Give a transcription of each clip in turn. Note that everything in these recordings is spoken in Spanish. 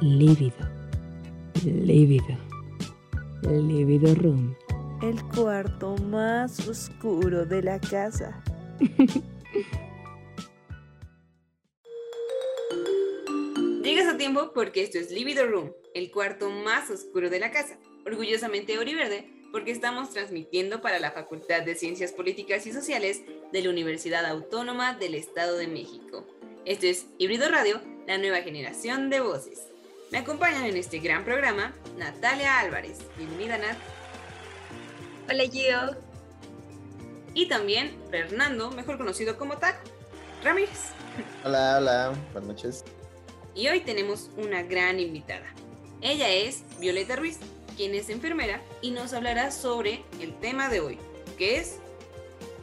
lívido, lívido, lívido room. El cuarto más oscuro de la casa. Llegas a tiempo porque esto es Libido Room, el cuarto más oscuro de la casa. Orgullosamente Verde, porque estamos transmitiendo para la Facultad de Ciencias Políticas y Sociales de la Universidad Autónoma del Estado de México. Esto es Híbrido Radio, la nueva generación de voces. Me acompañan en este gran programa Natalia Álvarez. Bienvenida, Nat. Hola, Gio. Y también Fernando, mejor conocido como Taco. Ramírez. Hola, hola, buenas noches. Y hoy tenemos una gran invitada. Ella es Violeta Ruiz, quien es enfermera y nos hablará sobre el tema de hoy, que es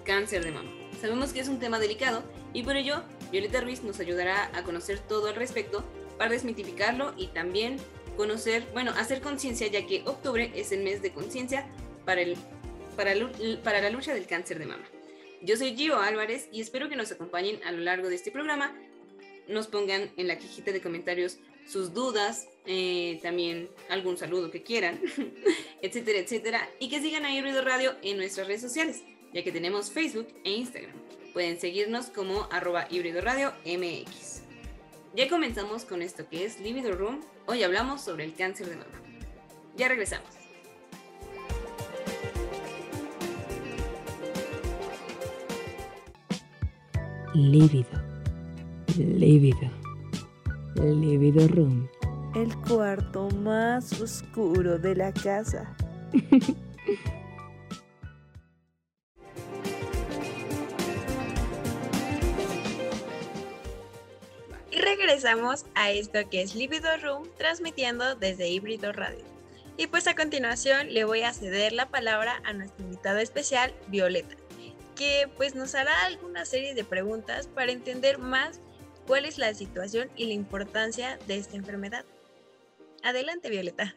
cáncer de mama. Sabemos que es un tema delicado y por ello Violeta Ruiz nos ayudará a conocer todo al respecto para desmitificarlo y también conocer, bueno, hacer conciencia, ya que octubre es el mes de conciencia para, el, para, la lucha del cáncer de mama. Yo soy Gio Álvarez y espero que nos acompañen a lo largo de este programa. Nos pongan en la cajita de comentarios sus dudas, eh, también algún saludo que quieran, etcétera, etcétera. Y que sigan a Híbrido Radio en nuestras redes sociales, ya que tenemos Facebook e Instagram. Pueden seguirnos como arroba híbrido radio MX. Ya comenzamos con esto que es Libido Room. Hoy hablamos sobre el cáncer de mama. Ya regresamos. Lívido, lívido, lívido room. El cuarto más oscuro de la casa. regresamos a esto que es Libido Room, transmitiendo desde Híbrido Radio. Y pues a continuación le voy a ceder la palabra a nuestra invitada especial, Violeta, que pues nos hará alguna serie de preguntas para entender más cuál es la situación y la importancia de esta enfermedad. Adelante, Violeta.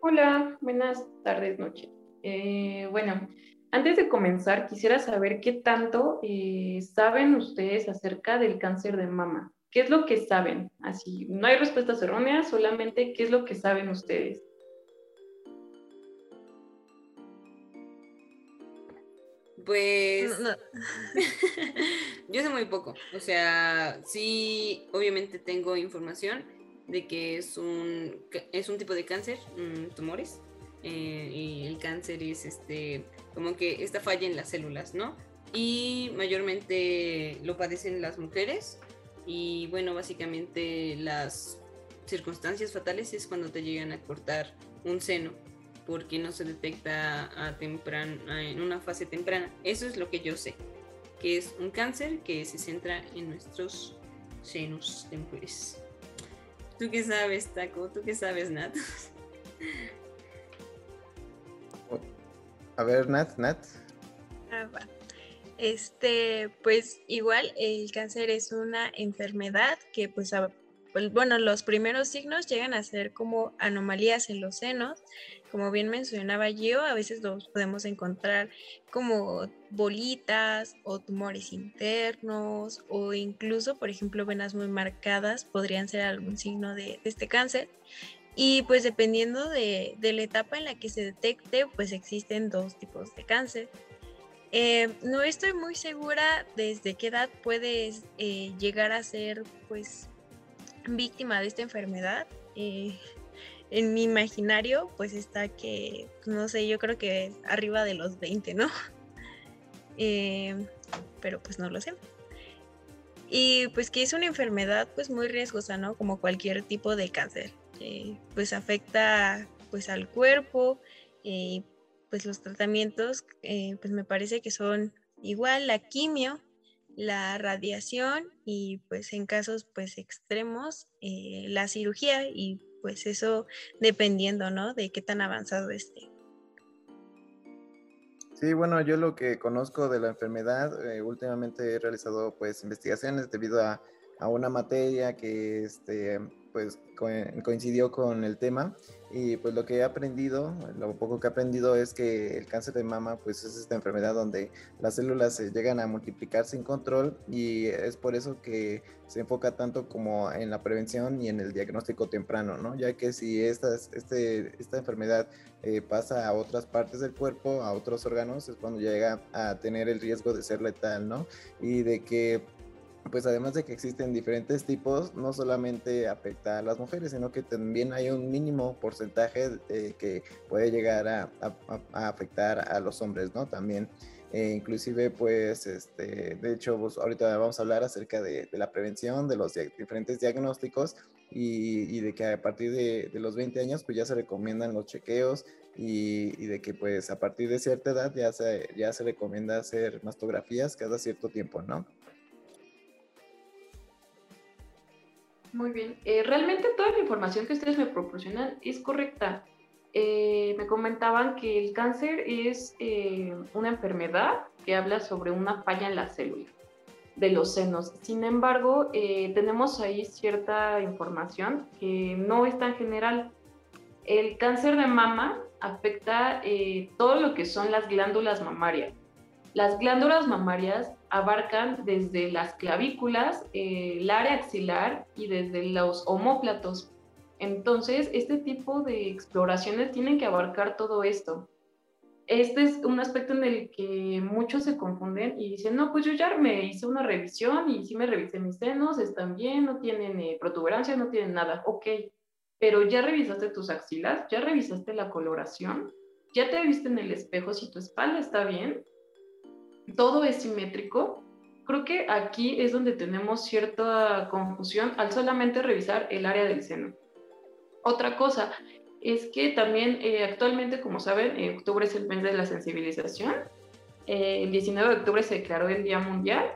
Hola, buenas tardes, noches. Eh, bueno, antes de comenzar, quisiera saber qué tanto eh, saben ustedes acerca del cáncer de mama. ¿Qué es lo que saben? Así, no hay respuestas erróneas, solamente qué es lo que saben ustedes. Pues yo sé muy poco. O sea, sí, obviamente tengo información de que es un, es un tipo de cáncer, mm, tumores, eh, y el cáncer es este, como que esta falla en las células, ¿no? Y mayormente lo padecen las mujeres y bueno, básicamente las circunstancias fatales es cuando te llegan a cortar un seno porque no se detecta a en una fase temprana. Eso es lo que yo sé, que es un cáncer que se centra en nuestros senos de mujeres. ¿Tú qué sabes, Taco? ¿Tú qué sabes, Nat? A ver, Nat, Nat. Ah, este, pues igual el cáncer es una enfermedad que pues, pues, bueno, los primeros signos llegan a ser como anomalías en los senos. Como bien mencionaba yo, a veces los podemos encontrar como bolitas o tumores internos o incluso, por ejemplo, venas muy marcadas podrían ser algún signo de este cáncer. Y pues dependiendo de, la etapa en la que se detecte, pues existen dos tipos de cáncer. Eh, no estoy muy segura desde qué edad puedes eh, llegar a ser pues víctima de esta enfermedad. Eh, en mi imaginario pues está que, no sé, yo creo que arriba de los 20, ¿no? pero pues no lo sé. Y pues que es una enfermedad pues muy riesgosa, ¿no? Como cualquier tipo de cáncer. Eh, pues afecta pues al cuerpo y eh, pues los tratamientos eh, pues me parece que son igual la quimio la radiación y pues en casos pues extremos la cirugía y pues eso dependiendo no de qué tan avanzado esté. Sí, bueno, yo lo que conozco de la enfermedad, últimamente he realizado pues investigaciones debido a, a una materia que este, pues coincidió con el tema y pues lo que he aprendido, lo poco que he aprendido es que el cáncer de mama pues es esta enfermedad donde las células se llegan a multiplicar sin control y es por eso que se enfoca tanto como en la prevención y en el diagnóstico temprano, ¿no? Ya que si esta, este, esta enfermedad eh, pasa a otras partes del cuerpo, a otros órganos, es cuando llega a tener el riesgo de ser letal, ¿no? Y de que pues además de que existen diferentes tipos, no solamente afecta a las mujeres, sino que también hay un mínimo porcentaje que puede llegar a, afectar a los hombres, ¿no? También, eh, inclusive, pues, este, de hecho, pues, ahorita vamos a hablar acerca de, la prevención, de los diferentes diagnósticos y, de que a partir de, los 20 años, pues ya se recomiendan los chequeos y, y, de que, pues, a partir de cierta edad ya se, ya se recomienda hacer mastografías cada cierto tiempo, ¿no? Muy bien. Eh, realmente toda la información que ustedes me proporcionan es correcta. Eh, me comentaban que el cáncer es eh, una enfermedad que habla sobre una falla en la célula de los senos. Sin embargo, tenemos ahí cierta información que no es tan general. El cáncer de mama afecta todo lo que son las glándulas mamarias. Las glándulas mamarias abarcan desde las clavículas, eh, el área axilar y desde los homóplatos. Entonces, este tipo de exploraciones tienen que abarcar todo esto. Este es un aspecto en el que muchos se confunden y dicen, no, pues yo ya me hice una revisión y sí me revisé mis senos, están bien, no tienen eh, protuberancia, no tienen nada, ok, pero ya revisaste tus axilas, ya revisaste la coloración, ya te viste en el espejo si tu espalda está bien, todo es simétrico, creo que aquí es donde tenemos cierta confusión al solamente revisar el área del seno. Otra cosa es que también eh, actualmente, como saben, en octubre es el mes de la sensibilización. Eh, el 19 de octubre se declaró el Día Mundial.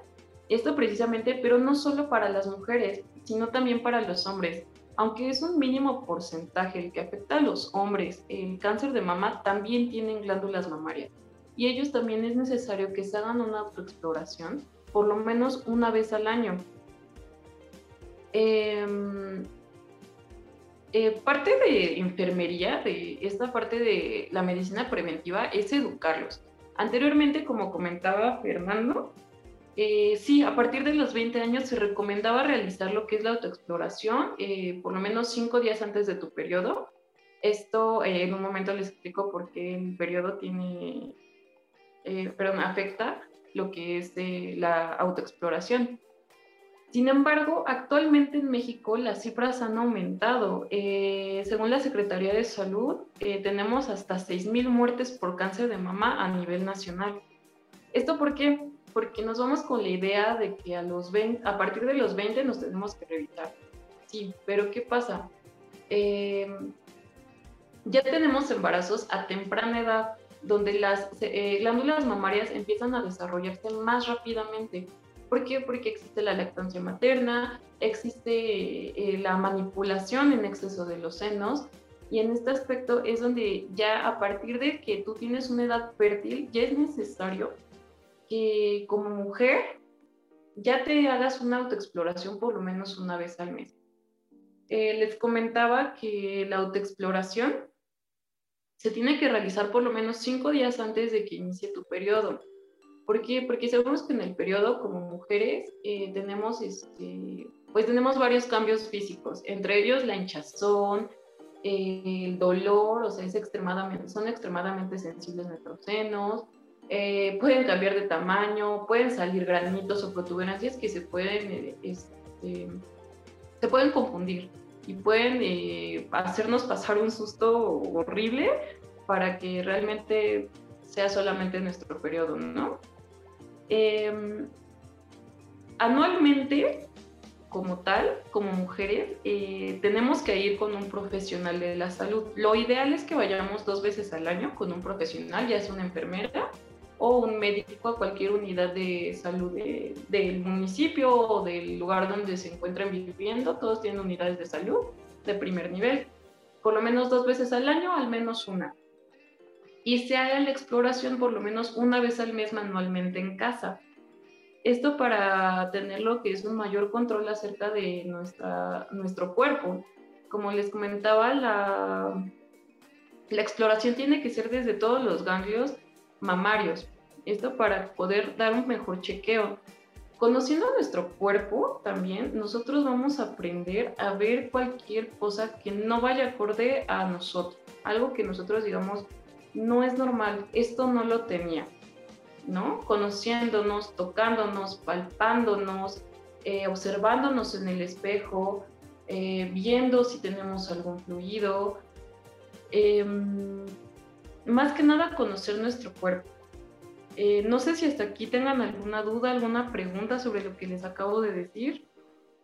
Esto precisamente, pero no solo para las mujeres, sino también para los hombres. Aunque es un mínimo porcentaje el que afecta a los hombres, el cáncer de mama también tienen glándulas mamarias y ellos también es necesario que se hagan una autoexploración por lo menos una vez al año. Em, eh, parte de enfermería, de esta parte de la medicina preventiva, es educarlos. Anteriormente, como comentaba Fernando, eh, sí, a partir de los 20 años se recomendaba realizar lo que es la autoexploración, eh, por lo menos cinco días antes de tu periodo. Esto en un momento les explico por qué el periodo tiene eh, perdón, afecta lo que es la autoexploración. Sin embargo, actualmente en México las cifras han aumentado. Eh, según la Secretaría de Salud, eh, tenemos hasta 6.000 muertes por cáncer de mama a nivel nacional. ¿Esto por qué? Porque nos vamos con la idea de que a, los 20, a partir de los 20 nos tenemos que revisar. Sí, pero ¿qué pasa? ya tenemos embarazos a temprana edad donde las eh, glándulas mamarias empiezan a desarrollarse más rápidamente. ¿Por qué? Porque existe la lactancia materna, existe eh, la manipulación en exceso de los senos y en este aspecto es donde ya a partir de que tú tienes una edad fértil, ya es necesario que como mujer ya te hagas una autoexploración por lo menos una vez al mes. Eh, les comentaba que la autoexploración se tiene que realizar por lo menos cinco días antes de que inicie tu periodo. ¿Por qué? Porque sabemos que en el periodo, como mujeres, eh, tenemos, este, pues tenemos varios cambios físicos, entre ellos la hinchazón, eh, el dolor, o sea, es extremadamente, son extremadamente sensibles nuestros senos, eh, pueden cambiar de tamaño, pueden salir granitos o protuberancias que se pueden, este, se pueden confundir y pueden eh, hacernos pasar un susto horrible para que realmente sea solamente nuestro periodo, ¿no? Em, anualmente, como tal, como mujeres, eh, tenemos que ir con un profesional de la salud. Lo ideal es que vayamos dos veces al año con un profesional, ya sea una enfermera o un médico a cualquier unidad de salud del municipio o del lugar donde se encuentren viviendo. Todos tienen unidades de salud de primer nivel. Por lo menos dos veces al año, al menos una. Y se haga la exploración por lo menos una vez al mes manualmente en casa. Esto para tener lo que es un mayor control acerca de nuestra, nuestro cuerpo. Como les comentaba, la, la exploración tiene que ser desde todos los ganglios mamarios. Esto para poder dar un mejor chequeo. Conociendo nuestro cuerpo también, nosotros vamos a aprender a ver cualquier cosa que no vaya acorde a nosotros. Algo que nosotros digamos, no es normal, esto no lo tenía. ¿no? Conociéndonos, tocándonos, palpándonos, eh, observándonos en el espejo, eh, viendo si tenemos algún fluido. Em, más que nada conocer nuestro cuerpo. Eh, no sé si hasta aquí tengan alguna duda, alguna pregunta sobre lo que les acabo de decir.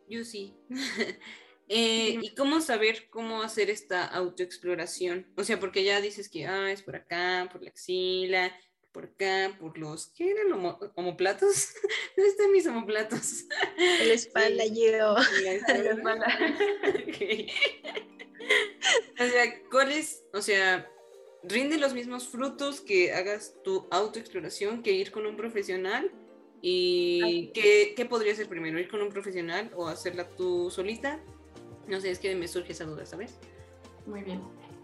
Yo sí. ¿Y cómo saber cómo hacer esta autoexploración? O sea, porque ya dices que ah, es por acá, por la axila, por acá, por los, ¿qué eran? ¿Homoplatos? ¿Dónde están mis homoplatos? La espalda, yo. La espalda. O sea, ¿cuáles, o sea, rinde los mismos frutos que hagas tu autoexploración que ir con un profesional? ¿Y qué, qué podría ser primero? ¿Ir con un profesional o hacerla tú solita? No sé, es que me surge esa duda, ¿sabes? Muy bien.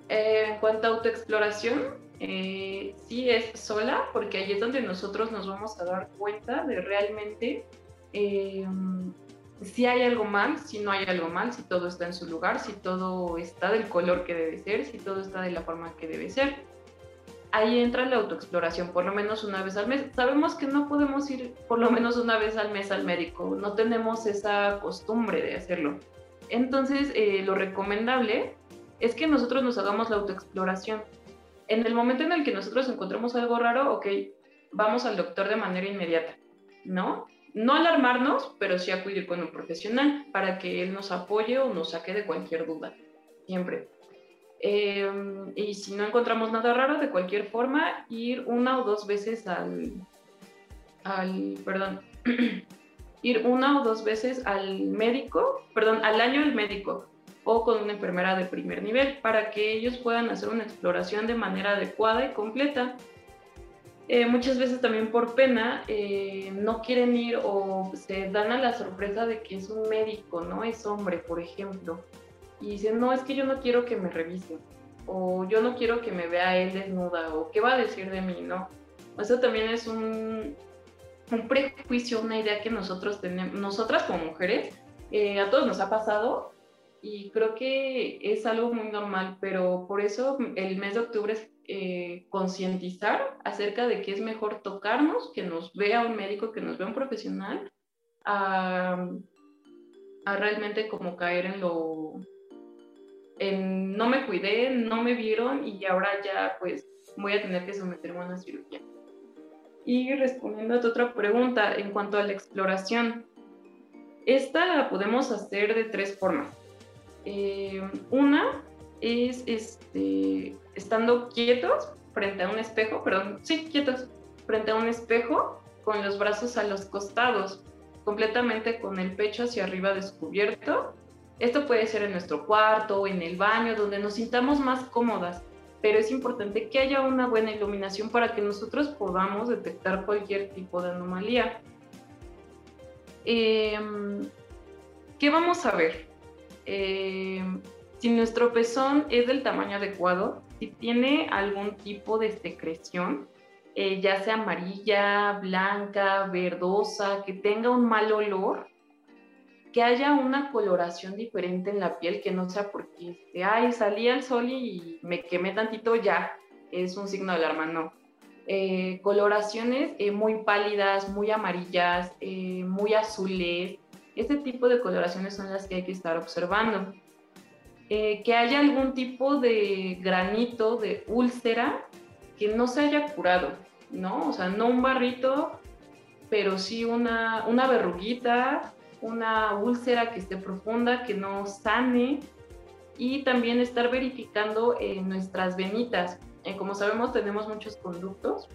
Eh, en cuanto a autoexploración, eh, sí es sola, porque ahí es donde nosotros nos vamos a dar cuenta de realmente eh, si hay algo mal, si no hay algo mal, si todo está en su lugar, si todo está del color que debe ser, si todo está de la forma que debe ser. Ahí entra la autoexploración, por lo menos una vez al mes. Sabemos que no podemos ir por lo menos una vez al mes al médico, no tenemos esa costumbre de hacerlo. Entonces, eh, lo recomendable es que nosotros nos hagamos la autoexploración en el momento en el que nosotros encontramos algo raro, ok, vamos al doctor de manera inmediata, ¿no? No alarmarnos, pero sí acudir con un profesional para que él nos apoye o nos saque de cualquier duda, siempre. Em, y si no encontramos nada raro, de cualquier forma, ir una o dos veces al, al perdón, ir una o dos veces al médico, perdón, al año al médico, o con una enfermera de primer nivel para que ellos puedan hacer una exploración de manera adecuada y completa. Eh, muchas veces también por pena eh, no quieren ir o se dan a la sorpresa de que es un médico, ¿no? Es hombre, por ejemplo. Y dicen, no, es que yo no quiero que me revisen. O yo no quiero que me vea él desnuda. O qué va a decir de mí, ¿no? Eso también es un, un prejuicio, una idea que nosotros tenemos, nosotras como mujeres, eh, a todos nos ha pasado y creo que es algo muy normal, pero por eso el mes de octubre eh, concientizar acerca de que es mejor tocarnos, que nos vea un médico, que nos vea un profesional, a, realmente como caer en lo, en no me cuidé, no me vieron y ahora ya pues voy a tener que someterme a una cirugía. Y respondiendo a tu otra pregunta en cuanto a la exploración, esta la podemos hacer de tres formas. Eh, una es este, estando quietos frente a un espejo, perdón, sí, quietos frente a un espejo con los brazos a los costados, completamente con el pecho hacia arriba descubierto. Esto puede ser en nuestro cuarto o en el baño, donde nos sintamos más cómodas, pero es importante que haya una buena iluminación para que nosotros podamos detectar cualquier tipo de anomalía. Em, ¿Qué vamos a ver? Eh, si nuestro pezón es del tamaño adecuado, si tiene algún tipo de secreción, eh, ya sea amarilla, blanca, verdosa, que tenga un mal olor, que haya una coloración diferente en la piel, que no sea porque, este, ay, salí al sol y me quemé tantito, ya, es un signo de alarma, no. Eh, coloraciones muy pálidas, muy amarillas, muy azules, este tipo de coloraciones son las que hay que estar observando. Eh, que haya algún tipo de granito, de úlcera, que no se haya curado, ¿no? O sea, no un barrito, pero sí una, una verruguita, una úlcera que esté profunda, que no sane. Y también estar verificando en nuestras venitas. Eh, como sabemos, tenemos muchos conductos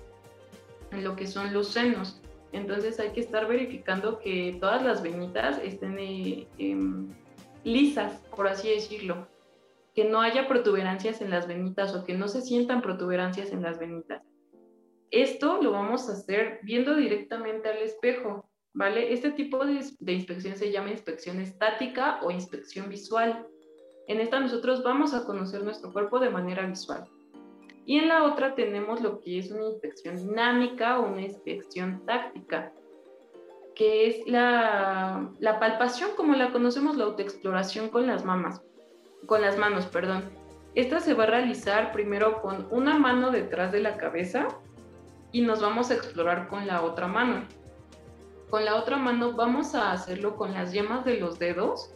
en lo que son los senos. Entonces hay que estar verificando que todas las venitas estén eh, em, lisas, por así decirlo. Que no haya protuberancias en las venitas o que no se sientan protuberancias en las venitas. Esto lo vamos a hacer viendo directamente al espejo. ¿vale? Este tipo de, inspección se llama inspección estática o inspección visual. En esta nosotros vamos a conocer nuestro cuerpo de manera visual. Y en la otra tenemos lo que es una inspección dinámica o una inspección táctica, que es la, la palpación como la conocemos, la autoexploración con las mamas, con las manos, perdón. Esta se va a realizar primero con una mano detrás de la cabeza y nos vamos a explorar con la otra mano. Con la otra mano vamos a hacerlo con las yemas de los dedos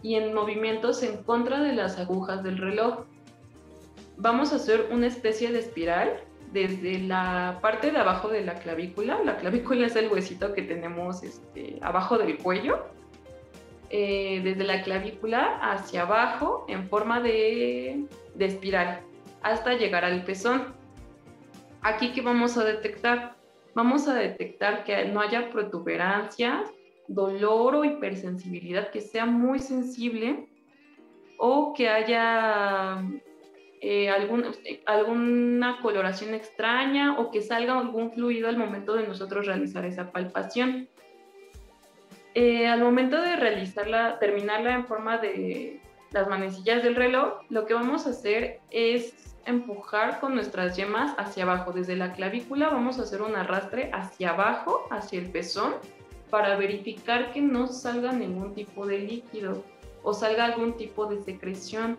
y en movimientos en contra de las agujas del reloj vamos a hacer una especie de espiral desde la parte de abajo de la clavícula. La clavícula es el huesito que tenemos este, abajo del cuello. Eh, desde la clavícula hacia abajo en forma de, de espiral hasta llegar al pezón. Aquí que vamos a detectar, vamos a detectar que no haya protuberancias, dolor o hipersensibilidad, que sea muy sensible o que haya eh, alguna coloración extraña o que salga algún fluido al momento de nosotros realizar esa palpación. Eh, al momento de realizarla, terminarla en forma de las manecillas del reloj, lo que vamos a hacer es empujar con nuestras yemas hacia abajo. Desde la clavícula vamos a hacer un arrastre hacia abajo, hacia el pezón, para verificar que no salga ningún tipo de líquido o salga algún tipo de secreción.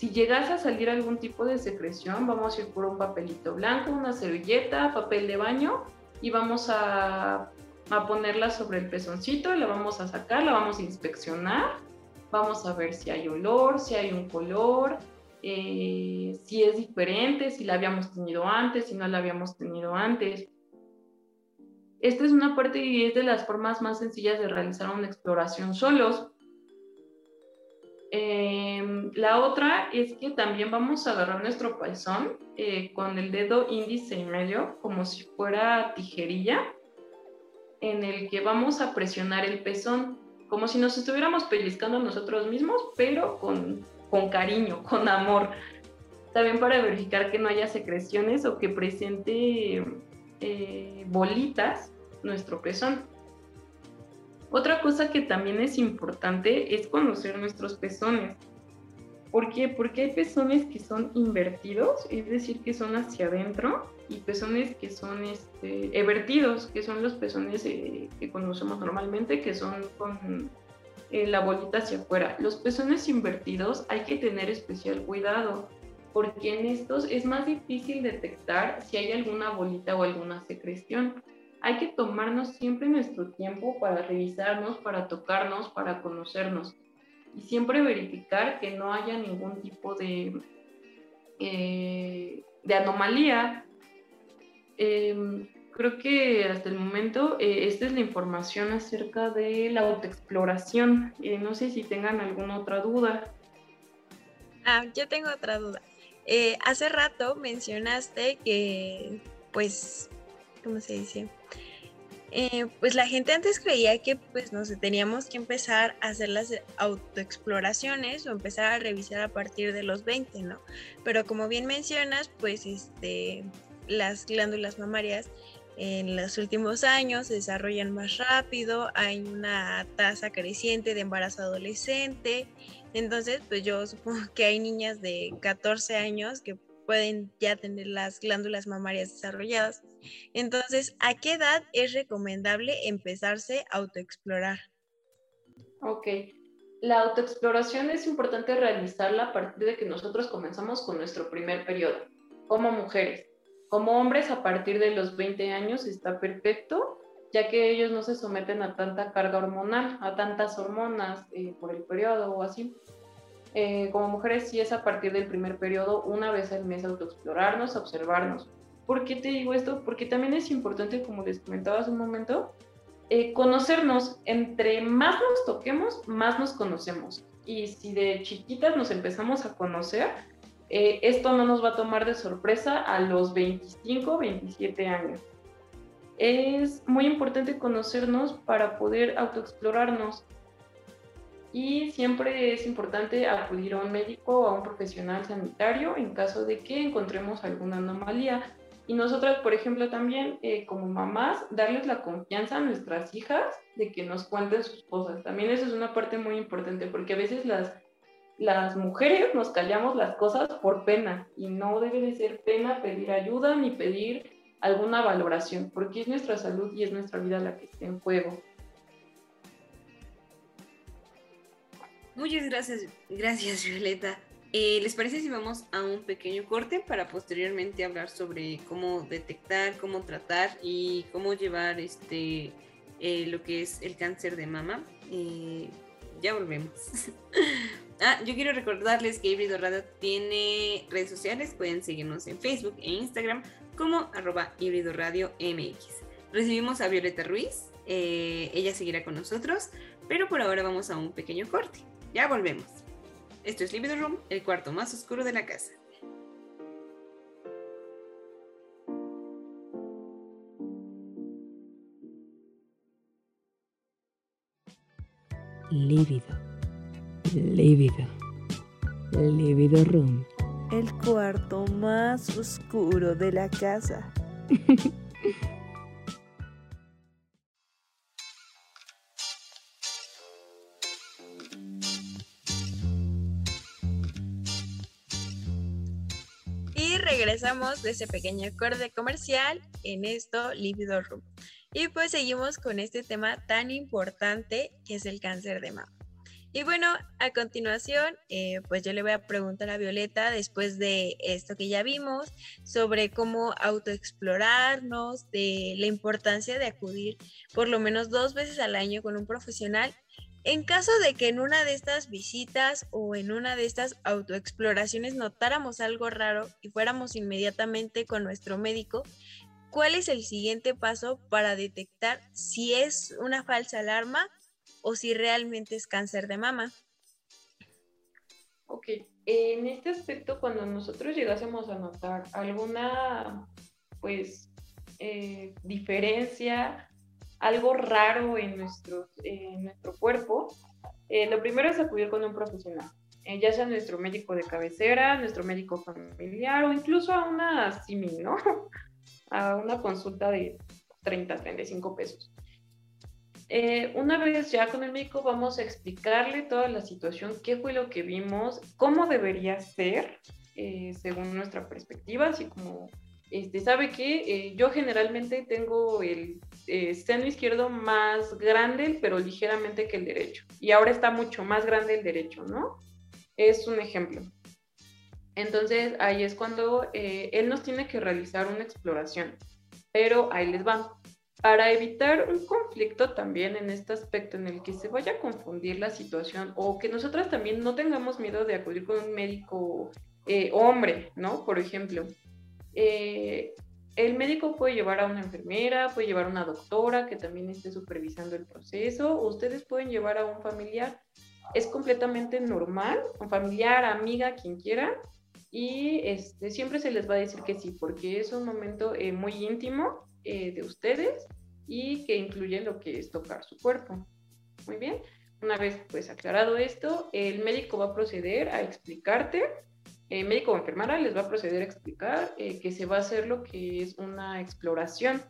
Si llegase a salir algún tipo de secreción, vamos a ir por un papelito blanco, una servilleta, papel de baño y vamos a, a ponerla sobre el pezoncito, la vamos a sacar, la vamos a inspeccionar, vamos a ver si hay olor, si hay un color, eh, si es diferente, si la habíamos tenido antes, si no la habíamos tenido antes. Esta es una parte y es de las formas más sencillas de realizar una exploración solos. Em, la otra es que también vamos a agarrar nuestro pezón eh, con el dedo índice y medio, como si fuera tijerilla, en el que vamos a presionar el pezón, como si nos estuviéramos pellizcando nosotros mismos, pero con, con cariño, con amor. También para verificar que no haya secreciones o que presente eh, bolitas nuestro pezón. Otra cosa que también es importante es conocer nuestros pezones. ¿Por qué? Porque hay pezones que son invertidos, es decir, que son hacia adentro, y pezones que son este, evertidos, que son los pezones eh, que conocemos normalmente, que son con eh, la bolita hacia afuera. Los pezones invertidos hay que tener especial cuidado, porque en estos es más difícil detectar si hay alguna bolita o alguna secreción hay que tomarnos siempre nuestro tiempo para revisarnos, para tocarnos, para conocernos y siempre verificar que no haya ningún tipo de, eh, de anomalía. Em, creo que hasta el momento eh, esta es la información acerca de la autoexploración. Eh, no sé si tengan alguna otra duda. Ah, yo tengo otra duda. hace rato mencionaste que, pues, ¿cómo se dice? Eh, pues la gente antes creía que pues no sé, teníamos que empezar a hacer las autoexploraciones o empezar a revisar a partir de los 20, ¿no? Pero como bien mencionas, pues este, las glándulas mamarias en los últimos años se desarrollan más rápido, hay una tasa creciente de embarazo adolescente, entonces pues yo supongo que hay niñas de 14 años que pueden ya tener las glándulas mamarias desarrolladas. Entonces, ¿a qué edad es recomendable empezarse a autoexplorar? Ok. La autoexploración es importante realizarla a partir de que nosotros comenzamos con nuestro primer periodo, como mujeres. Como hombres, a partir de los 20 años está perfecto, ya que ellos no se someten a tanta carga hormonal, a tantas hormonas eh, por el periodo o así. Eh, como mujeres sí es a partir del primer periodo, una vez al mes autoexplorarnos, observarnos. ¿Por qué te digo esto? Porque también es importante, como les comentaba hace un momento, eh, conocernos. Entre más nos toquemos, más nos conocemos. Y si de chiquitas nos empezamos a conocer, eh, esto no nos va a tomar de sorpresa a los 25, 27 años. Es muy importante conocernos para poder autoexplorarnos y siempre es importante acudir a un médico o a un profesional sanitario en caso de que encontremos alguna anomalía. Y nosotras, por ejemplo, también eh, como mamás, darles la confianza a nuestras hijas de que nos cuenten sus cosas. También eso es una parte muy importante porque a veces las, las mujeres nos callamos las cosas por pena y no debe de ser pena pedir ayuda ni pedir alguna valoración porque es nuestra salud y es nuestra vida la que está en juego. Muchas gracias, gracias Violeta. Eh, ¿Les parece si vamos a un pequeño corte para posteriormente hablar sobre cómo detectar, cómo tratar y cómo llevar este eh, lo que es el cáncer de mama? Eh, ya volvemos. ah, yo quiero recordarles que Híbrido Radio tiene redes sociales, pueden seguirnos en Facebook e Instagram como arroba híbrido radio MX. Recibimos a Violeta Ruiz, ella seguirá con nosotros, pero por ahora vamos a un pequeño corte. Ya volvemos. Esto es Libido Room, el cuarto más oscuro de la casa. Lívido. Lívido. Lívido Room. El cuarto más oscuro de la casa. regresamos de ese pequeño acorde comercial en esto Libido Room. Y pues seguimos con este tema tan importante que es el cáncer de mama. Y bueno, a continuación, eh, pues yo le voy a preguntar a Violeta, después de esto que ya vimos, sobre cómo autoexplorarnos, de la importancia de acudir por lo menos dos veces al año con un profesional en caso de que en una de estas visitas o en una de estas autoexploraciones notáramos algo raro y fuéramos inmediatamente con nuestro médico, ¿cuál es el siguiente paso para detectar si es una falsa alarma o si realmente es cáncer de mama? Ok, en este aspecto, cuando nosotros llegásemos a notar alguna, pues, eh, diferencia algo raro en nuestro, nuestro cuerpo, eh, lo primero es acudir con un profesional, eh, ya sea nuestro médico de cabecera, nuestro médico familiar o incluso a una CIMI, ¿no? a una consulta de 30, 35 pesos. Eh, una vez ya con el médico vamos a explicarle toda la situación, qué fue lo que vimos, cómo debería ser según nuestra perspectiva, así como este, sabe que eh, yo generalmente tengo el eh, seno izquierdo más grande, pero ligeramente que el derecho. Y ahora está mucho más grande el derecho, ¿no? Es un ejemplo. Entonces ahí es cuando eh, él nos tiene que realizar una exploración. Pero ahí les va. Para evitar un conflicto también en este aspecto en el que se vaya a confundir la situación o que nosotras también no tengamos miedo de acudir con un médico hombre, ¿no? Por ejemplo, eh, el médico puede llevar a una enfermera, puede llevar a una doctora que también esté supervisando el proceso, ustedes pueden llevar a un familiar. Es completamente normal, un familiar, amiga, quien quiera, y este, siempre se les va a decir que sí, porque es un momento eh, muy íntimo eh, de ustedes y que incluye lo que es tocar su cuerpo. Muy bien, una vez pues aclarado esto, el médico va a proceder a explicarte el médico o enfermera les va a proceder a explicar eh, que se va a hacer lo que es una exploración.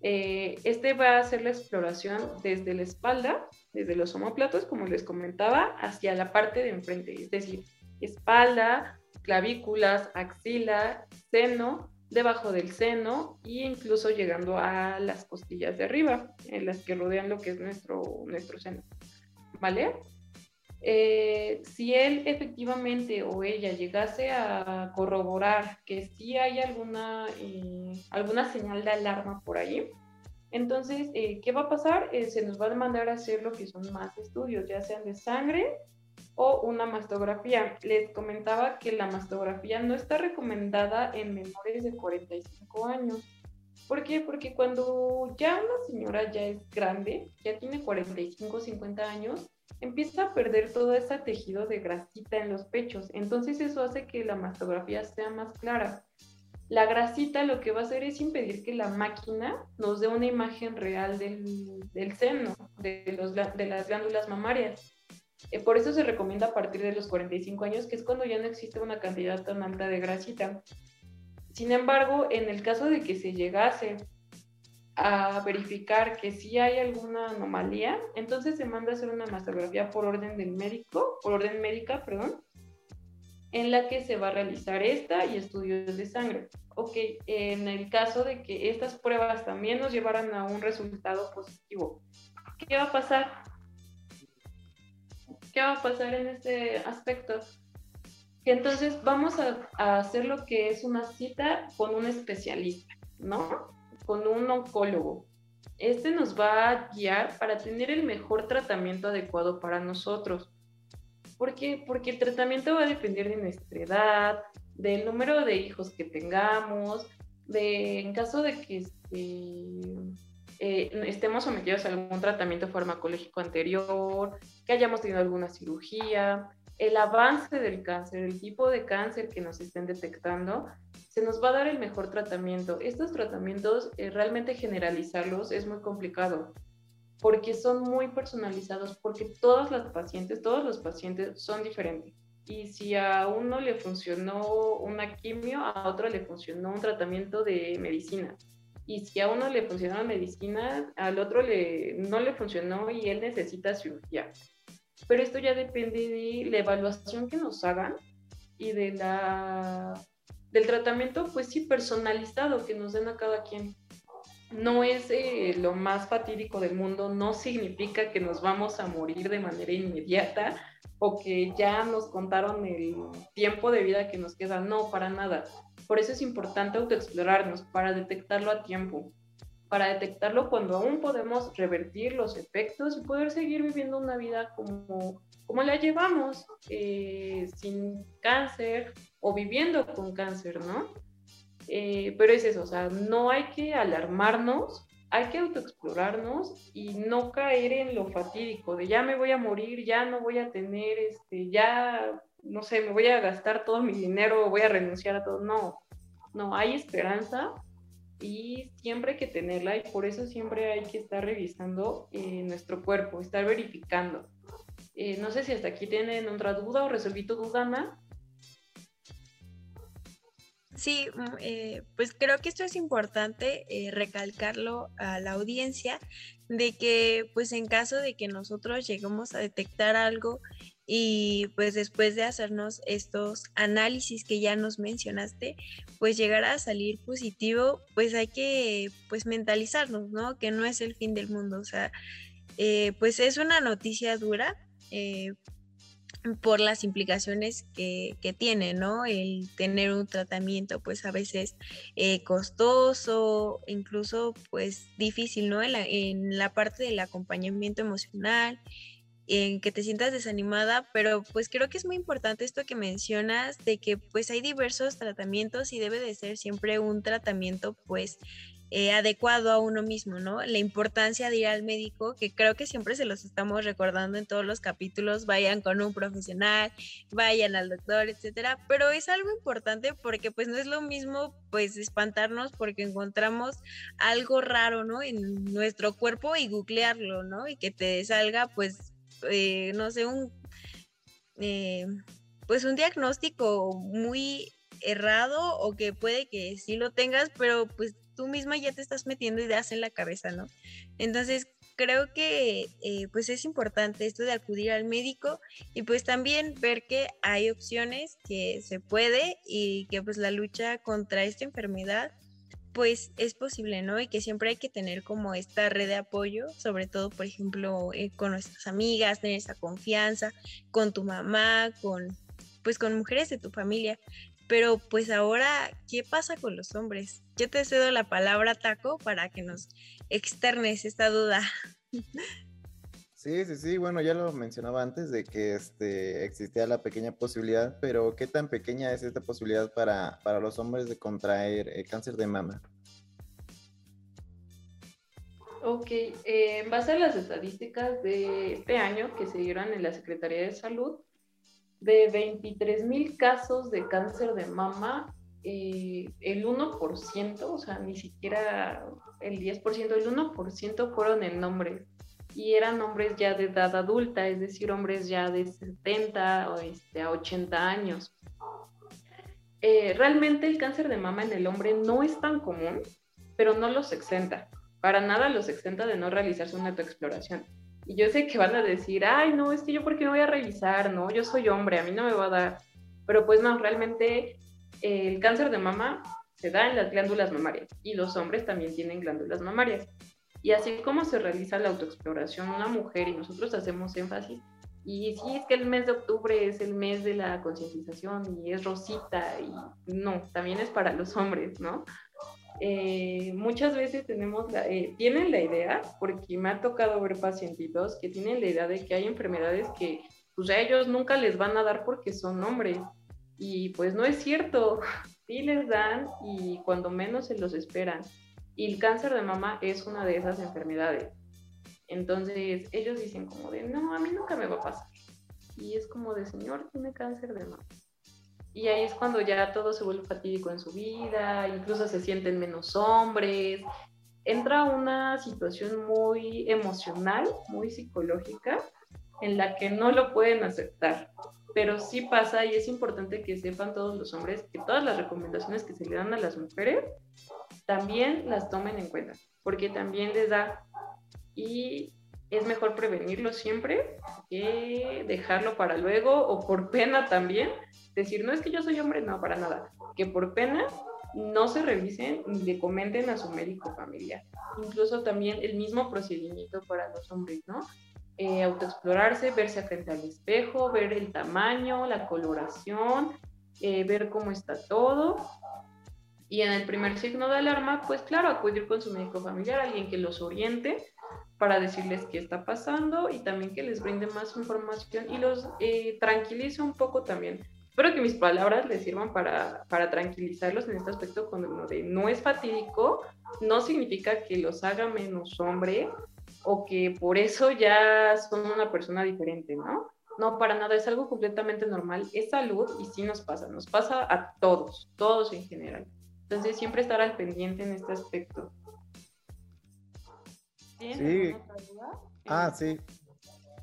Eh, este va a hacer la exploración desde la espalda, desde los homóplatos, como les comentaba, hacia la parte de enfrente, es decir, espalda, clavículas, axila, seno, debajo del seno e incluso llegando a las costillas de arriba, en las que rodean lo que es nuestro, nuestro seno. ¿Vale? Eh, si él efectivamente o ella llegase a corroborar que sí hay alguna, eh, alguna señal de alarma por ahí, entonces, eh, ¿qué va a pasar? se nos va a mandar a hacer lo que son más estudios, ya sean de sangre o una mastografía. Les comentaba que la mastografía no está recomendada en menores de 45 años. ¿Por qué? Porque cuando ya una señora ya es grande, ya tiene 45, 50 años, empieza a perder todo ese tejido de grasita en los pechos. Entonces eso hace que la mastografía sea más clara. La grasita lo que va a hacer es impedir que la máquina nos dé una imagen real del, seno, de, las glándulas mamarias. Eh, por eso se recomienda a partir de los 45 años, que es cuando ya no existe una cantidad tan alta de grasita. Sin embargo, en el caso de que se llegase a verificar que sí hay alguna anomalía, entonces se manda a hacer una mastografía por orden del médico, por orden médica, perdón, en la que se va a realizar esta y estudios de sangre. Ok, en el caso de que estas pruebas también nos llevaran a un resultado positivo, ¿qué va a pasar? ¿Qué va a pasar en este aspecto? Entonces vamos a, a hacer lo que es una cita con un especialista, ¿no? Con un oncólogo. Este nos va a guiar para tener el mejor tratamiento adecuado para nosotros. ¿Por qué? Porque el tratamiento va a depender de nuestra edad, del número de hijos que tengamos, de en caso de que este, eh, estemos sometidos a algún tratamiento farmacológico anterior, que hayamos tenido alguna cirugía, el avance del cáncer, el tipo de cáncer que nos estén detectando, se nos va a dar el mejor tratamiento. Estos tratamientos, eh, realmente generalizarlos es muy complicado porque son muy personalizados, porque todas las pacientes, todos los pacientes son diferentes. Y si a uno le funcionó una quimio, a otro le funcionó un tratamiento de medicina. Y si a uno le funcionó la medicina, al otro le, no le funcionó y él necesita cirugía. Pero esto ya depende de la evaluación que nos hagan y de la, del tratamiento, pues sí, personalizado que nos den a cada quien. No es eh, lo más fatídico del mundo, no significa que nos vamos a morir de manera inmediata o que ya nos contaron el tiempo de vida que nos queda, no, para nada. Por eso es importante autoexplorarnos, para detectarlo a tiempo, para detectarlo cuando aún podemos revertir los efectos y poder seguir viviendo una vida como, como la llevamos, eh, sin cáncer o viviendo con cáncer, ¿no? Eh, pero es eso, o sea, no hay que alarmarnos, hay que autoexplorarnos y no caer en lo fatídico de ya me voy a morir, ya no voy a tener, este, ya, no sé, me voy a gastar todo mi dinero, voy a renunciar a todo. No, no, hay esperanza y siempre hay que tenerla y por eso siempre hay que estar revisando eh, nuestro cuerpo, estar verificando. Eh, no sé si hasta aquí tienen otra duda o resolví tu duda, Ana. Sí, mm, eh, pues creo que esto es importante eh, recalcarlo a la audiencia de que pues en caso de que nosotros lleguemos a detectar algo y pues después de hacernos estos análisis que ya nos mencionaste, pues llegar a salir positivo, pues hay que pues mentalizarnos, ¿no? Que no es el fin del mundo, o sea, eh, pues es una noticia dura, por las implicaciones que, tiene, ¿no? El tener un tratamiento, pues a veces eh, costoso, incluso pues difícil, ¿no? En la parte del acompañamiento emocional, en que te sientas desanimada, pero pues creo que es muy importante esto que mencionas de que pues hay diversos tratamientos y debe de ser siempre un tratamiento pues eh, adecuado a uno mismo, ¿no? La importancia de ir al médico, que creo que siempre se los estamos recordando en todos los capítulos, vayan con un profesional, vayan al doctor, etcétera, pero es algo importante porque pues no es lo mismo pues espantarnos porque encontramos algo raro, ¿no? En nuestro cuerpo y googlearlo, ¿no? Y que te salga pues, eh, no sé, un... Eh, pues un diagnóstico muy errado o que puede que sí lo tengas, pero pues tú misma ya te estás metiendo ideas en la cabeza, ¿no? Entonces, creo que eh, pues es importante esto de acudir al médico y pues también ver que hay opciones que se puede y que pues la lucha contra esta enfermedad pues es posible, ¿no? Y que siempre hay que tener como esta red de apoyo, sobre todo, por ejemplo, eh, con nuestras amigas, tener esa confianza, con tu mamá, con pues con mujeres de tu familia, pero pues ahora, ¿qué pasa con los hombres? Yo te cedo la palabra, Taco, para que nos externes esta duda. Sí, sí, sí, bueno, ya lo mencionaba antes de que este, existía la pequeña posibilidad, pero ¿qué tan pequeña es esta posibilidad para, los hombres de contraer eh, cáncer de mama? Ok, eh, en base a las estadísticas de este año que se dieron en la Secretaría de Salud, de 23 mil casos de cáncer de mama, eh, el 1%, o sea, ni siquiera el 10%, el 1% fueron en hombres. Y eran hombres ya de edad adulta, es decir, hombres ya de 70 o este, a 80 años. eh, realmente el cáncer de mama en el hombre no es tan común, pero no los exenta. Para nada los exenta de no realizarse una autoexploración. Y yo sé que van a decir, ay, no, es que yo por qué me voy a revisar, no, yo soy hombre, a mí no me va a dar. Pero pues no, realmente eh, el cáncer de mama se da en las glándulas mamarias y los hombres también tienen glándulas mamarias. Y así como se realiza la autoexploración una mujer y nosotros hacemos énfasis, y sí es que el mes de octubre es el mes de la concientización y es rosita y no, también es para los hombres, ¿no? Eh, muchas veces tenemos la, eh, tienen la idea, porque me ha tocado ver pacientitos que tienen la idea de que hay enfermedades que pues a ellos nunca les van a dar porque son hombres. Y pues no es cierto, sí les dan y cuando menos se los esperan. Y el cáncer de mama es una de esas enfermedades. Entonces ellos dicen como de, no, a mí nunca me va a pasar. Y es como de, señor, tiene cáncer de mama. Y ahí es cuando ya todo se vuelve fatídico en su vida, incluso se sienten menos hombres. Entra una situación muy emocional, muy psicológica, en la que no lo pueden aceptar. Pero sí pasa y es importante que sepan todos los hombres que todas las recomendaciones que se le dan a las mujeres también las tomen en cuenta, porque también les da y es mejor prevenirlo siempre que dejarlo para luego o por pena también. Decir, no es que yo soy hombre, no, para nada. Que por pena no se revisen ni le comenten a su médico familiar. Incluso también el mismo procedimiento para los hombres, ¿no? Eh, autoexplorarse, verse frente al espejo, ver el tamaño, la coloración, eh, ver cómo está todo. Y en el primer signo de alarma, pues claro, acudir con su médico familiar, alguien que los oriente para decirles qué está pasando y también que les brinde más información y los eh, tranquilice un poco también. Espero que mis palabras les sirvan para, para tranquilizarlos en este aspecto cuando de no es fatídico, no significa que los haga menos hombre o que por eso ya son una persona diferente, ¿no? No, para nada, es algo completamente normal, es salud y sí nos pasa, nos pasa a todos, todos en general. Entonces siempre estar al pendiente en este aspecto. Sí. Ah, sí.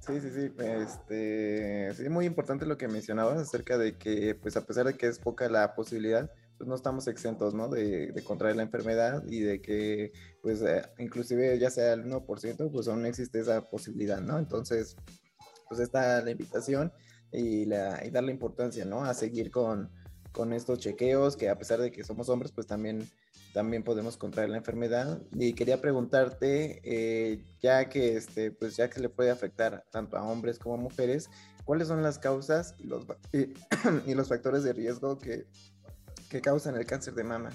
Sí, sí, sí. Este, sí, muy importante lo que mencionabas acerca de que, pues a pesar de que es poca la posibilidad, pues no estamos exentos, ¿no? De, de contraer la enfermedad y de que, pues, eh, inclusive ya sea el 1%, pues aún existe esa posibilidad, ¿no? Entonces, pues está la invitación y, la, y darle importancia, ¿no? A seguir con, con estos chequeos, que a pesar de que somos hombres, pues también también podemos contraer la enfermedad. Y quería preguntarte, eh, ya que este, pues ya que le puede afectar tanto a hombres como a mujeres, ¿cuáles son las causas y los, y, los factores de riesgo que, que, causan el cáncer de mama?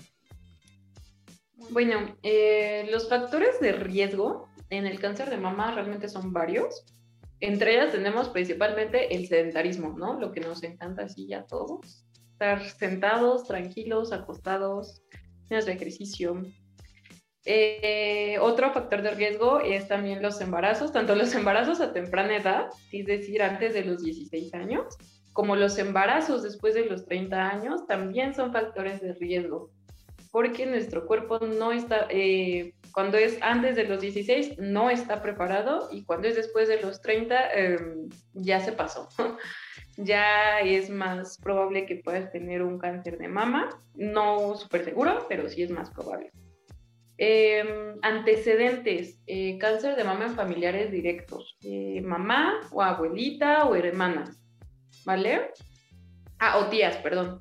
Bueno, eh, los factores de riesgo en el cáncer de mama realmente son varios. Entre ellas tenemos principalmente el sedentarismo, ¿no? Lo que nos encanta así ya todos. Estar sentados, tranquilos, acostados, de ejercicio. Eh, otro factor de riesgo es también los embarazos, tanto los embarazos a temprana edad, es decir, antes de los 16 años, como los embarazos después de los 30 años, también son factores de riesgo, porque nuestro cuerpo no está, eh, cuando es antes de los 16, no está preparado y cuando es después de los 30, em, ya se pasó. ya es más probable que puedas tener un cáncer de mama. No súper seguro, pero sí es más probable. Em, antecedentes, eh, cáncer de mama en familiares directos, eh, mamá o abuelita o hermanas, ¿vale? Ah, o tías, perdón.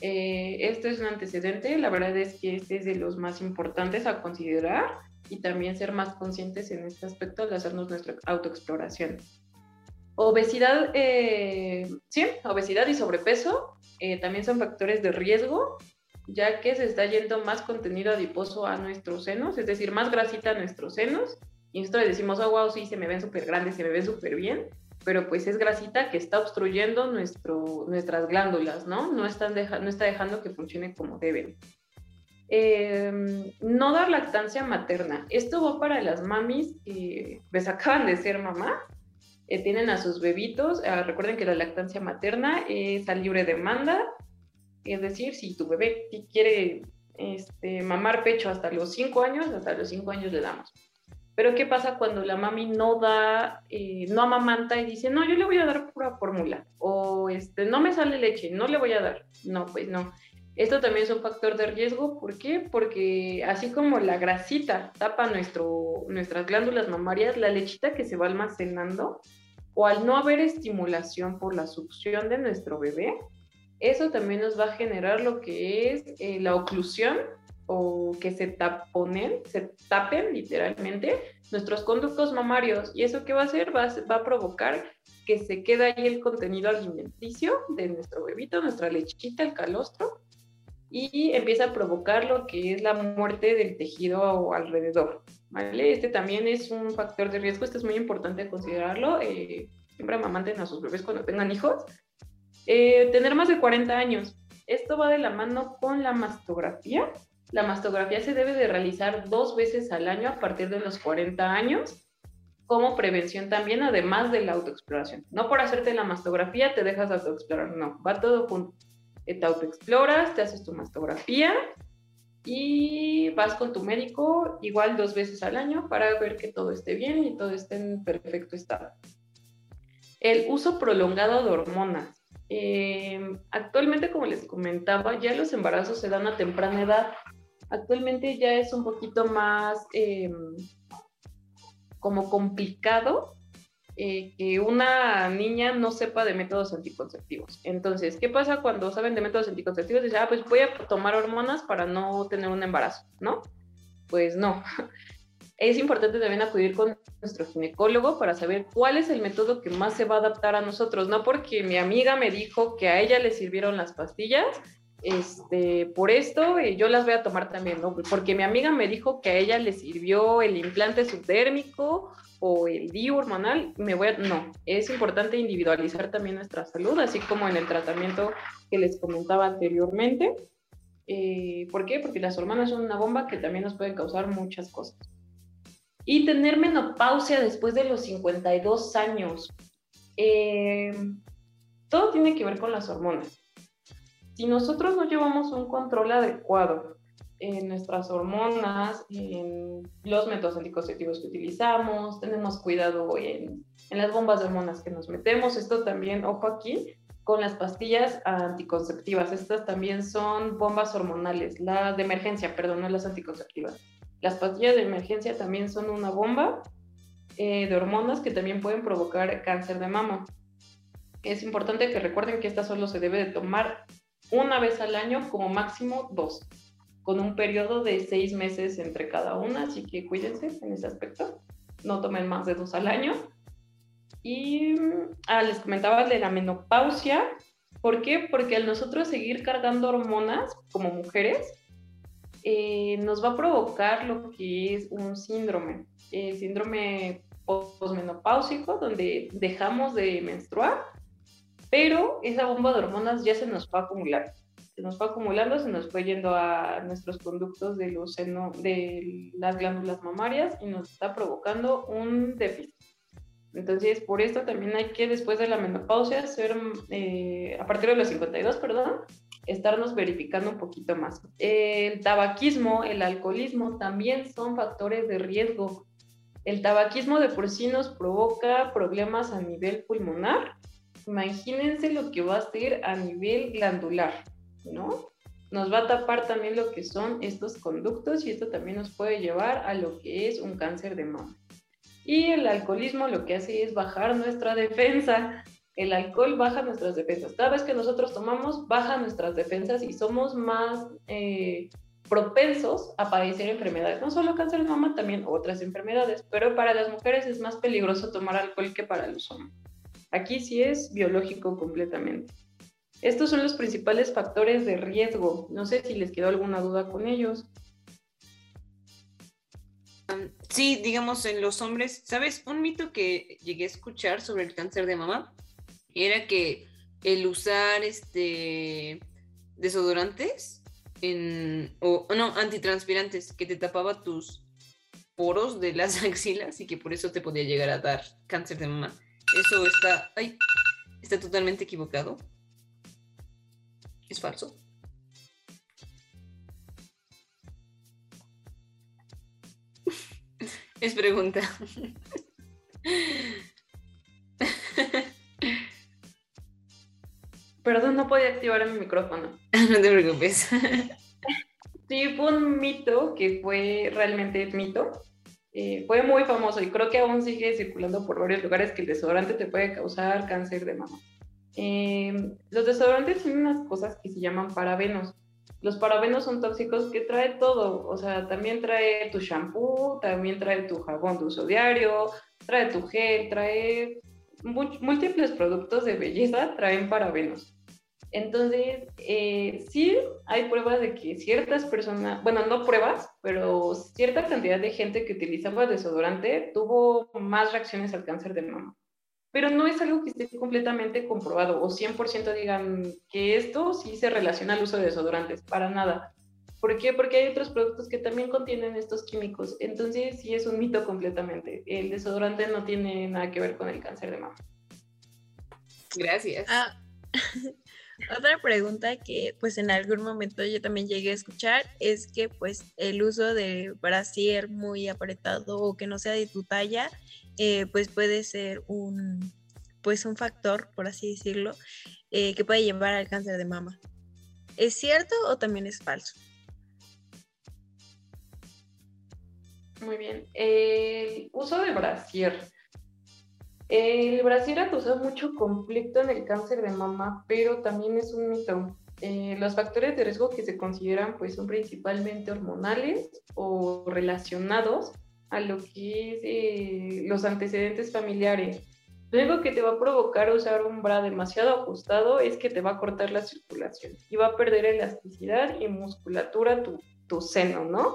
Eh, este es un antecedente, la verdad es que este es de los más importantes a considerar y también ser más conscientes en este aspecto al hacernos nuestra autoexploración. Obesidad, eh, sí, obesidad y sobrepeso eh, también son factores de riesgo, ya que se está yendo más contenido adiposo a nuestros senos, es decir, más grasita a nuestros senos. Y nosotros decimos, oh, wow, sí, se me ven súper grandes, se me ven súper bien, pero pues es grasita que está obstruyendo nuestro, nuestras glándulas, ¿no? No, están no está dejando que funcione como deben. Em, no dar lactancia materna. Esto va para las mamis que pues acaban de ser mamá eh, tienen a sus bebitos. Ah, recuerden que la lactancia materna es a libre demanda, es decir, si tu bebé quiere este, mamar pecho hasta los 5 años, hasta los 5 años le damos. Pero ¿qué pasa cuando la mami no da, eh, no amamanta y dice, no, yo le voy a dar pura fórmula? O este, no me sale leche, no le voy a dar. No, pues no. Esto también es un factor de riesgo, ¿por qué? Porque así como la grasita tapa nuestro, nuestras glándulas mamarias, la lechita que se va almacenando, o al no haber estimulación por la succión de nuestro bebé, eso también nos va a generar lo que es eh, la oclusión o que se taponen, se tapen literalmente nuestros conductos mamarios. ¿Y eso qué va a hacer? Va a, va a provocar que se quede ahí el contenido alimenticio de nuestro bebito, nuestra lechita, el calostro, y empieza a provocar lo que es la muerte del tejido alrededor. ¿vale? Este también es un factor de riesgo, esto es muy importante considerarlo. Eh, siempre amamanten a sus bebés cuando tengan hijos. Eh, tener más de 40 años. Esto va de la mano con la mastografía. La mastografía se debe de realizar dos veces al año a partir de los 40 años como prevención también, además de la autoexploración. No por hacerte la mastografía te dejas autoexplorar, no, va todo junto te autoexploras, te haces tu mastografía y vas con tu médico igual dos veces al año para ver que todo esté bien y todo esté en perfecto estado. El uso prolongado de hormonas. Em, actualmente, como les comentaba, ya los embarazos se dan a temprana edad. Actualmente ya es un poquito más em, como complicado eh, que una niña no sepa de métodos anticonceptivos. Entonces, ¿qué pasa cuando saben de métodos anticonceptivos? Dicen, ah, pues voy a tomar hormonas para no tener un embarazo, ¿no? Pues no. Es importante también acudir con nuestro ginecólogo para saber cuál es el método que más se va a adaptar a nosotros, no porque mi amiga me dijo que a ella le sirvieron las pastillas, este, por esto yo las voy a tomar también, ¿no? Porque mi amiga me dijo que a ella le sirvió el implante subdérmico o el DIU hormonal, me voy a... No, es importante individualizar también nuestra salud, así como en el tratamiento que les comentaba anteriormente. Eh, ¿Por qué? Porque las hormonas son una bomba que también nos pueden causar muchas cosas. Y tener menopausia después de los 52 años. Eh, todo tiene que ver con las hormonas. Si nosotros no llevamos un control adecuado en nuestras hormonas, en los métodos anticonceptivos que utilizamos, tenemos cuidado en, en las bombas de hormonas que nos metemos. Esto también, ojo aquí, con las pastillas anticonceptivas. Estas también son bombas hormonales, la de emergencia, perdón, no las anticonceptivas. Las pastillas de emergencia también son una bomba eh, de hormonas que también pueden provocar cáncer de mama. Es importante que recuerden que esta solo se debe de tomar una vez al año, como máximo dos con un periodo de seis meses entre cada una, así que cuídense en ese aspecto, no tomen más de dos al año. Y ah, les comentaba de la menopausia, ¿por qué? Porque al nosotros seguir cargando hormonas como mujeres, eh, nos va a provocar lo que es un síndrome, el síndrome posmenopáusico, donde dejamos de menstruar, pero esa bomba de hormonas ya se nos va a acumular se nos fue acumulando, se nos fue yendo a nuestros conductos de, los seno, de las glándulas mamarias y nos está provocando un déficit. Entonces, por esto también hay que, después de la menopausia, ser, eh, a partir de los 52, perdón, estarnos verificando un poquito más. El tabaquismo, el alcoholismo también son factores de riesgo. El tabaquismo de por sí nos provoca problemas a nivel pulmonar. Imagínense lo que va a hacer a nivel glandular. ¿No? Nos va a tapar también lo que son estos conductos y esto también nos puede llevar a lo que es un cáncer de mama. Y el alcoholismo lo que hace es bajar nuestra defensa. El alcohol baja nuestras defensas. Cada vez que nosotros tomamos, baja nuestras defensas y somos más eh, propensos a padecer enfermedades. No solo cáncer de mama, también otras enfermedades. Pero para las mujeres es más peligroso tomar alcohol que para los hombres. Aquí sí es biológico completamente. Estos son los principales factores de riesgo. No sé si les quedó alguna duda con ellos. Sí, digamos en los hombres, ¿sabes? Un mito que llegué a escuchar sobre el cáncer de mama era que el usar este desodorantes en, o no, antitranspirantes que te tapaba tus poros de las axilas y que por eso te podía llegar a dar cáncer de mama. Eso está, ay, está totalmente equivocado. ¿Es falso? es pregunta. Perdón, no podía activar mi micrófono. no te preocupes. sí, fue un mito que fue realmente mito. Eh, fue muy famoso y creo que aún sigue circulando por varios lugares que el desodorante te puede causar cáncer de mama. Eh, los desodorantes tienen unas cosas que se llaman parabenos. Los parabenos son tóxicos que trae todo, o sea, también trae tu shampoo, también trae tu jabón de uso diario, trae tu gel, trae múltiples productos de belleza, traen parabenos. Entonces, eh, sí hay pruebas de que ciertas personas, bueno, no pruebas, pero cierta cantidad de gente que utilizaba desodorante tuvo más reacciones al cáncer de mama pero no es algo que esté completamente comprobado o 100% digan que esto sí se relaciona al uso de desodorantes, para nada. ¿Por qué? Porque hay otros productos que también contienen estos químicos. Entonces sí es un mito completamente. El desodorante no tiene nada que ver con el cáncer de mama. Gracias. Ah, otra pregunta que pues en algún momento yo también llegué a escuchar es que pues el uso de brasier muy apretado o que no sea de tu talla eh, pues puede ser un, pues un factor, por así decirlo, eh, que puede llevar al cáncer de mama. ¿Es cierto o también es falso? Muy bien. El uso de brasier. El brasier ha causado mucho conflicto en el cáncer de mama, pero también es un mito. Eh, los factores de riesgo que se consideran pues son principalmente hormonales o relacionados a lo que es eh, los antecedentes familiares. Lo único que te va a provocar usar un bra demasiado ajustado es que te va a cortar la circulación y va a perder elasticidad y musculatura tu, tu seno, ¿no?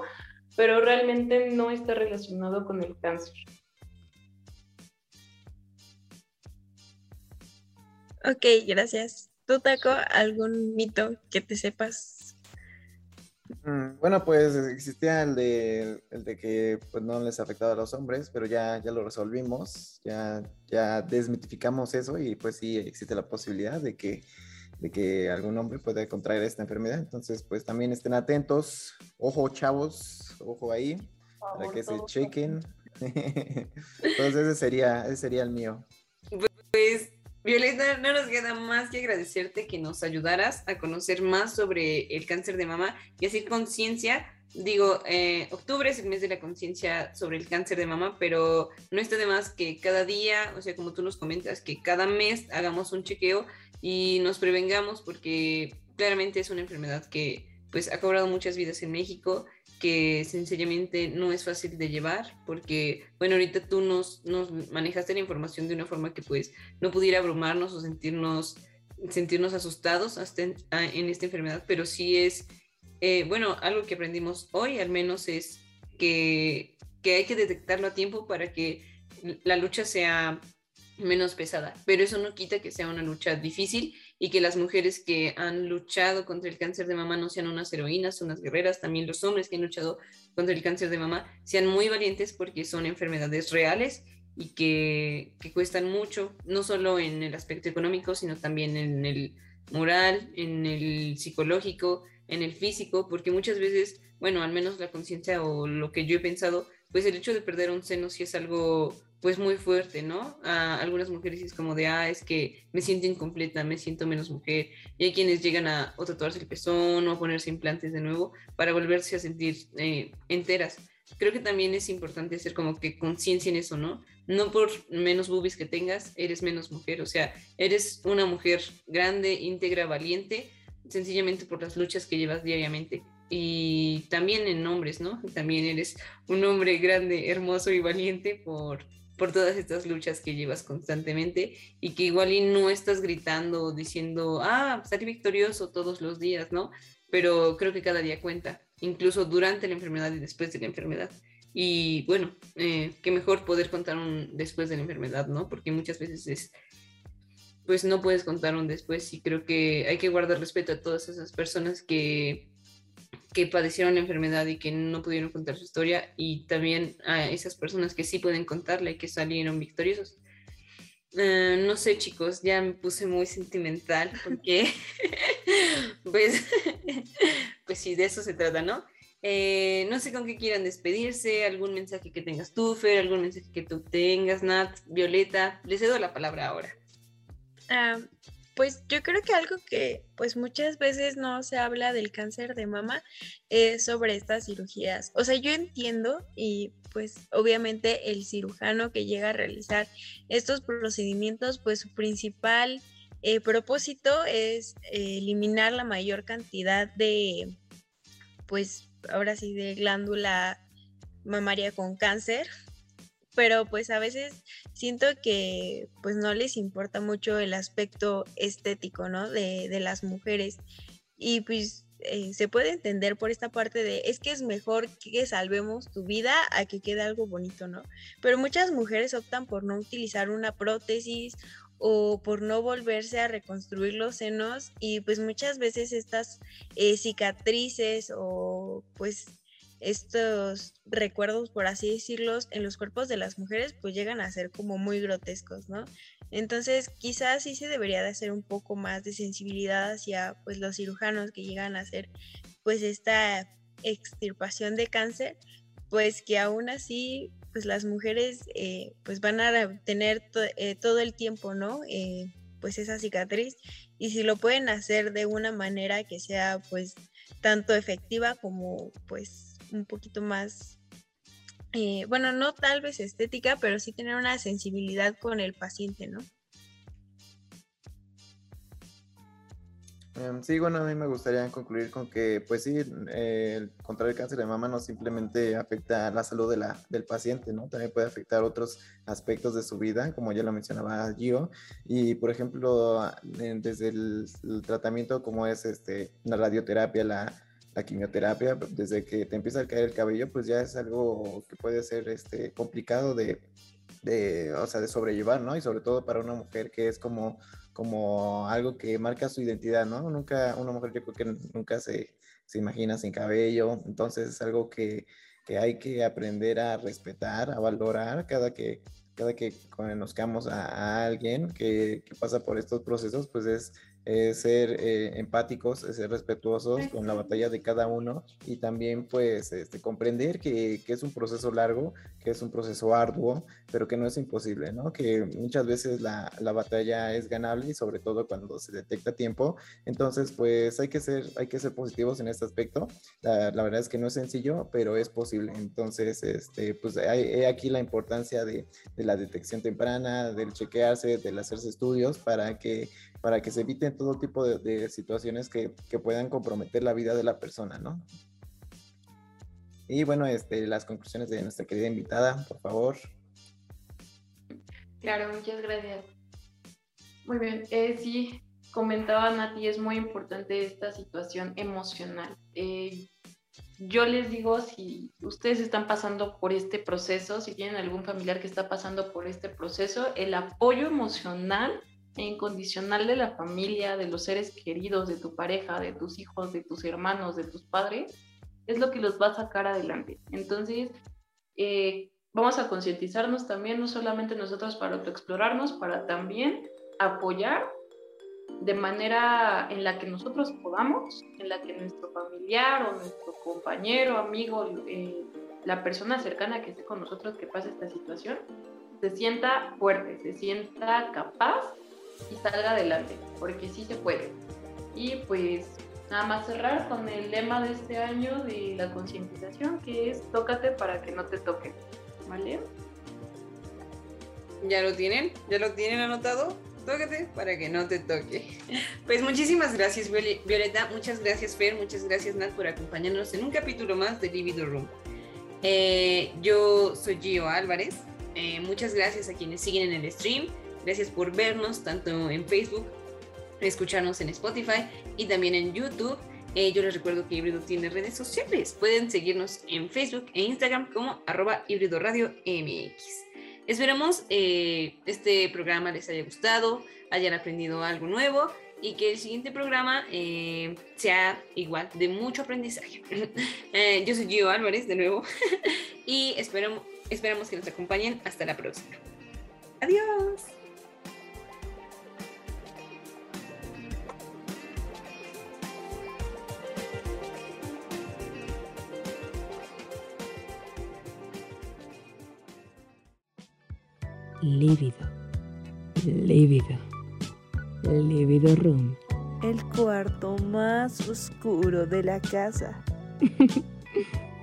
Pero realmente no está relacionado con el cáncer. Ok, gracias. ¿Tú, Taco, algún mito que te sepas bueno, pues existía el de, el de que pues, no les afectaba a los hombres, pero ya, ya lo resolvimos, ya, ya desmitificamos eso y pues sí existe la posibilidad de que, de que algún hombre pueda contraer esta enfermedad. Entonces, pues también estén atentos, ojo chavos, ojo ahí, para que se chequen. Entonces ese sería, ese sería el mío. Pues Violeta, no nos queda más que agradecerte que nos ayudaras a conocer más sobre el cáncer de mama y así conciencia. Digo, eh, octubre es el mes de la conciencia sobre el cáncer de mama, pero no está de más que cada día, o sea, como tú nos comentas, que cada mes hagamos un chequeo y nos prevengamos porque claramente es una enfermedad que pues ha cobrado muchas vidas en México que sencillamente no es fácil de llevar, porque, bueno, ahorita tú nos, nos manejaste la información de una forma que pues no pudiera abrumarnos o sentirnos, sentirnos asustados hasta en, esta enfermedad, pero sí es, eh, bueno, algo que aprendimos hoy al menos es que, que hay que detectarlo a tiempo para que la lucha sea menos pesada, pero eso no quita que sea una lucha difícil y que las mujeres que han luchado contra el cáncer de mama no sean unas heroínas, unas guerreras, también los hombres que han luchado contra el cáncer de mama sean muy valientes porque son enfermedades reales y que, que cuestan mucho, no solo en el aspecto económico, sino también en el moral, en el psicológico, en el físico, porque muchas veces, bueno, al menos la conciencia o lo que yo he pensado, pues el hecho de perder un seno sí es algo pues muy fuerte, ¿no? A algunas mujeres es como de, ah, es que me siento incompleta, me siento menos mujer. Y hay quienes llegan a o tatuarse el pezón o a ponerse implantes de nuevo para volverse a sentir eh, enteras. Creo que también es importante hacer como que conciencia en eso, ¿no? No por menos boobies que tengas, eres menos mujer. O sea, eres una mujer grande, íntegra, valiente, sencillamente por las luchas que llevas diariamente y también en hombres, ¿no? También eres un hombre grande, hermoso y valiente por por todas estas luchas que llevas constantemente y que igual y no estás gritando diciendo, ah, salí victorioso todos los días, ¿no? Pero creo que cada día cuenta, incluso durante la enfermedad y después de la enfermedad. Y bueno, eh, qué mejor poder contar un después de la enfermedad, ¿no? Porque muchas veces es, pues no puedes contar un después y creo que hay que guardar respeto a todas esas personas que que padecieron la enfermedad y que no pudieron contar su historia y también a esas personas que sí pueden contarla y que salieron victoriosos. Eh, no sé chicos, ya me puse muy sentimental porque pues, pues sí, de eso se trata, ¿no? Eh, no sé con qué quieran despedirse, algún mensaje que tengas tú, Fer, algún mensaje que tú tengas, Nat, Violeta, les cedo la palabra ahora. Ah, pues yo creo que algo que pues muchas veces no se habla del cáncer de mama es sobre estas cirugías. O sea, yo entiendo y pues obviamente el cirujano que llega a realizar estos procedimientos, pues su principal eh, propósito es eh, eliminar la mayor cantidad de, pues ahora sí, de glándula mamaria con cáncer pero pues a veces siento que pues no les importa mucho el aspecto estético, ¿no? De, las mujeres. Y pues eh, se puede entender por esta parte de es que es mejor que salvemos tu vida a que quede algo bonito, ¿no? Pero muchas mujeres optan por no utilizar una prótesis o por no volverse a reconstruir los senos y pues muchas veces estas eh, cicatrices o pues estos recuerdos, por así decirlos, en los cuerpos de las mujeres, pues llegan a ser como muy grotescos, ¿no? Entonces, quizás sí se debería de hacer un poco más de sensibilidad hacia, pues, los cirujanos que llegan a hacer, pues, esta extirpación de cáncer, pues que aún así, pues, las mujeres, eh, pues, van a tener eh, todo el tiempo, ¿no? Eh, pues, esa cicatriz, y si lo pueden hacer de una manera que sea, pues, tanto efectiva como, pues, un poquito más, eh, bueno, no tal vez estética, pero sí tener una sensibilidad con el paciente, ¿no? Em, sí, bueno, a mí me gustaría concluir con que, pues sí, el contraer el cáncer de mama no simplemente afecta la salud de la, del paciente, ¿no? También puede afectar otros aspectos de su vida, como ya lo mencionaba Gio. Y, por ejemplo, desde el, el tratamiento como es este, la radioterapia, la, la quimioterapia, desde que te empieza a caer el cabello, pues ya es algo que puede ser este, complicado de, de, o sea, de sobrellevar, ¿no? Y sobre todo para una mujer que es como, como algo que marca su identidad, ¿no? Nunca, una mujer yo creo que nunca se, se imagina sin cabello, entonces es algo que, que, hay que aprender a respetar, a valorar cada que, cada que conozcamos a, a alguien que, que, pasa por estos procesos, pues es eh, ser eh, empáticos, ser respetuosos con la batalla de cada uno y también pues este, comprender que, que, es un proceso largo, que es un proceso arduo, pero que no es imposible, ¿no? Que muchas veces la, la batalla es ganable y sobre todo cuando se detecta a tiempo. Entonces pues hay que ser, hay que ser positivos en este aspecto. La, la verdad es que no es sencillo, pero es posible. Entonces este, pues hay, aquí la importancia de, de la detección temprana, del chequearse, del hacerse estudios para que para que se eviten todo tipo de, situaciones que, puedan comprometer la vida de la persona, ¿no? Y bueno, este, las conclusiones de nuestra querida invitada, por favor. Claro, muchas gracias. Muy bien, eh, sí, comentaba Nati, es muy importante esta situación emocional. Eh, yo les digo, si ustedes están pasando por este proceso, si tienen algún familiar que está pasando por este proceso, el apoyo emocional incondicional de la familia, de los seres queridos, de tu pareja, de tus hijos, de tus hermanos, de tus padres, es lo que los va a sacar adelante. Entonces, eh, vamos a concientizarnos también, no solamente nosotros para autoexplorarnos, para también apoyar de manera en la que nosotros podamos, en la que nuestro familiar o nuestro compañero, amigo, eh, la persona cercana que esté con nosotros que pase esta situación, se sienta fuerte, se sienta capaz y salga adelante, porque sí se puede. Y pues nada más cerrar con el lema de este año de la concientización, que es tócate para que no te toquen. ¿Vale? ¿Ya lo tienen? ¿Ya lo tienen anotado? Tócate para que no te toque. Pues muchísimas gracias, Violeta. Muchas gracias, Fer. Muchas gracias, Nat, por acompañarnos en un capítulo más de Libido Room. Eh, yo soy Gio Álvarez. Eh, muchas gracias a quienes siguen en el stream. Gracias por vernos tanto en Facebook, escucharnos en Spotify y también en YouTube. Eh, yo les recuerdo que Híbrido tiene redes sociales. Pueden seguirnos en Facebook e Instagram como arroba híbrido radio MX. Esperamos eh, este programa les haya gustado, hayan aprendido algo nuevo y que el siguiente programa eh, sea igual de mucho aprendizaje. yo soy Gio Álvarez de nuevo y esperamos que nos acompañen hasta la próxima. Adiós. Lívido, lívido, Libido Room. El cuarto más oscuro de la casa.